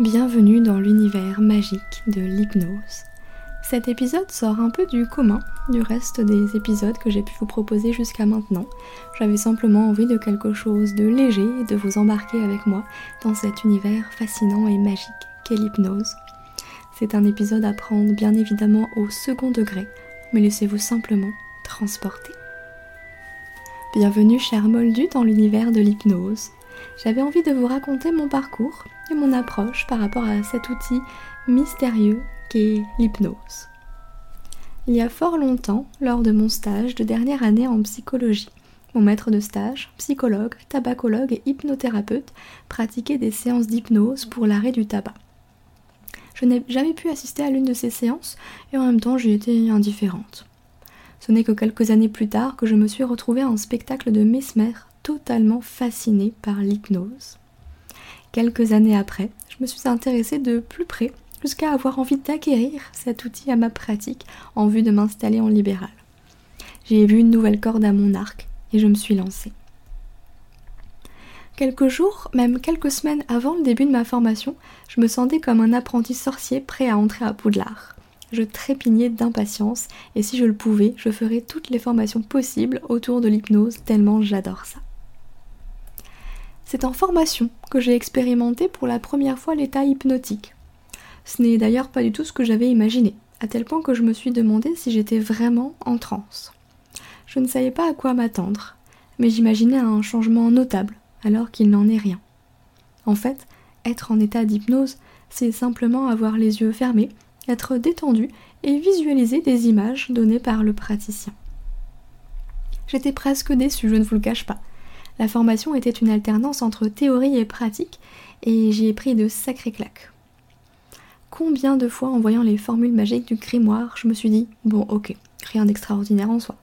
Bienvenue dans l'univers magique de l'hypnose. Cet épisode sort un peu du commun du reste des épisodes que j'ai pu vous proposer jusqu'à maintenant. J'avais simplement envie de quelque chose de léger et de vous embarquer avec moi dans cet univers fascinant et magique qu'est l'hypnose. C'est un épisode à prendre bien évidemment au second degré, mais laissez-vous simplement transporter. Bienvenue cher Moldu dans l'univers de l'hypnose. J'avais envie de vous raconter mon parcours et mon approche par rapport à cet outil mystérieux qu'est l'hypnose. Il y a fort longtemps, lors de mon stage de dernière année en psychologie, mon maître de stage, psychologue, tabacologue et hypnothérapeute, pratiquait des séances d'hypnose pour l'arrêt du tabac. Je n'ai jamais pu assister à l'une de ces séances et en même temps j'y étais indifférente. Ce n'est que quelques années plus tard que je me suis retrouvée en spectacle de Mesmer, totalement fascinée par l'hypnose. Quelques années après, je me suis intéressée de plus près jusqu'à avoir envie d'acquérir cet outil à ma pratique en vue de m'installer en libéral. J'ai vu une nouvelle corde à mon arc et je me suis lancée. Quelques jours, même quelques semaines avant le début de ma formation, je me sentais comme un apprenti sorcier prêt à entrer à Poudlard. Je trépignais d'impatience et si je le pouvais, je ferais toutes les formations possibles autour de l'hypnose tellement j'adore ça. C'est en formation que j'ai expérimenté pour la première fois l'état hypnotique. Ce n'est d'ailleurs pas du tout ce que j'avais imaginé, à tel point que je me suis demandé si j'étais vraiment en transe. Je ne savais pas à quoi m'attendre, mais j'imaginais un changement notable, alors qu'il n'en est rien. En fait, être en état d'hypnose, c'est simplement avoir les yeux fermés, être détendu et visualiser des images données par le praticien. J'étais presque déçue, je ne vous le cache pas. La formation était une alternance entre théorie et pratique, et j'y ai pris de sacrés claques. Combien de fois en voyant les formules magiques du grimoire, je me suis dit bon ok, rien d'extraordinaire en soi.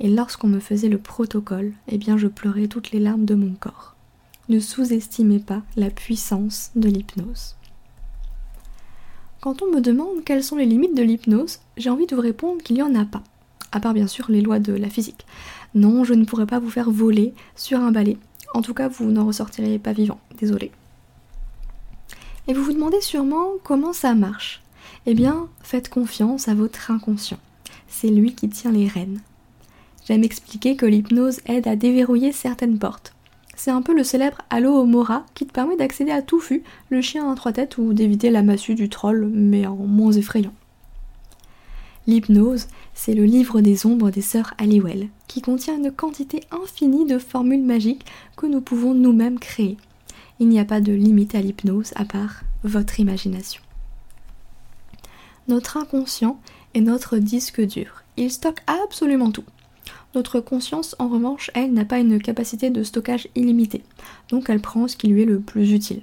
Et lorsqu'on me faisait le protocole, eh bien je pleurais toutes les larmes de mon corps. Ne sous-estimez pas la puissance de l'hypnose. Quand on me demande quelles sont les limites de l'hypnose, j'ai envie de vous répondre qu'il n'y en a pas, à part bien sûr les lois de la physique. Non, je ne pourrais pas vous faire voler sur un balai. En tout cas, vous n'en ressortirez pas vivant. Désolé. Et vous vous demandez sûrement comment ça marche. Eh bien, faites confiance à votre inconscient. C'est lui qui tient les rênes. J'aime expliquer que l'hypnose aide à déverrouiller certaines portes. C'est un peu le célèbre Allo Mora qui te permet d'accéder à Touffu, le chien à trois têtes, ou d'éviter la massue du troll, mais en moins effrayant. L'hypnose, c'est le livre des ombres des sœurs Halliwell, qui contient une quantité infinie de formules magiques que nous pouvons nous-mêmes créer. Il n'y a pas de limite à l'hypnose à part votre imagination. Notre inconscient est notre disque dur. Il stocke absolument tout. Notre conscience, en revanche, elle n'a pas une capacité de stockage illimitée, donc elle prend ce qui lui est le plus utile.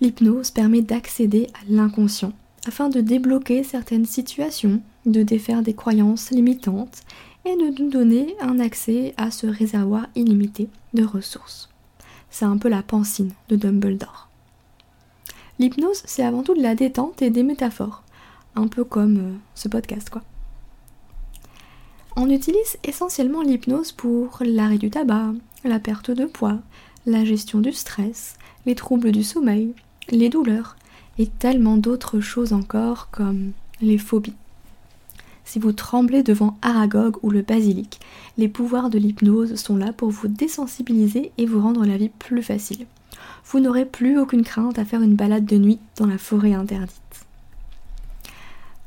L'hypnose permet d'accéder à l'inconscient afin de débloquer certaines situations, de défaire des croyances limitantes et de nous donner un accès à ce réservoir illimité de ressources. C'est un peu la pensine de Dumbledore. L'hypnose, c'est avant tout de la détente et des métaphores, un peu comme euh, ce podcast quoi. On utilise essentiellement l'hypnose pour l'arrêt du tabac, la perte de poids, la gestion du stress, les troubles du sommeil, les douleurs, et tellement d'autres choses encore comme les phobies. Si vous tremblez devant Aragog ou le basilic, les pouvoirs de l'hypnose sont là pour vous désensibiliser et vous rendre la vie plus facile. Vous n'aurez plus aucune crainte à faire une balade de nuit dans la forêt interdite.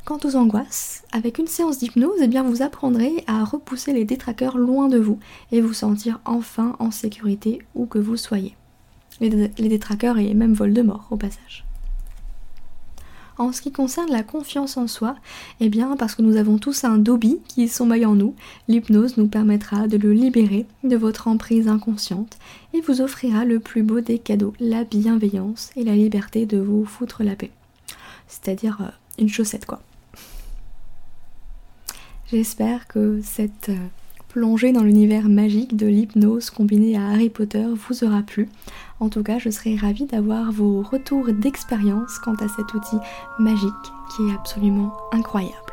Quant aux angoisses, avec une séance d'hypnose, eh bien vous apprendrez à repousser les détraqueurs loin de vous et vous sentir enfin en sécurité où que vous soyez. Les, les détraqueurs et même Voldemort au passage. En ce qui concerne la confiance en soi, eh bien parce que nous avons tous un Dobby qui sommeille en nous, l'hypnose nous permettra de le libérer de votre emprise inconsciente et vous offrira le plus beau des cadeaux, la bienveillance et la liberté de vous foutre la paix. C'est-à-dire euh, une chaussette quoi. J'espère que cette plongée dans l'univers magique de l'hypnose combinée à Harry Potter vous aura plu. En tout cas, je serai ravie d'avoir vos retours d'expérience quant à cet outil magique qui est absolument incroyable.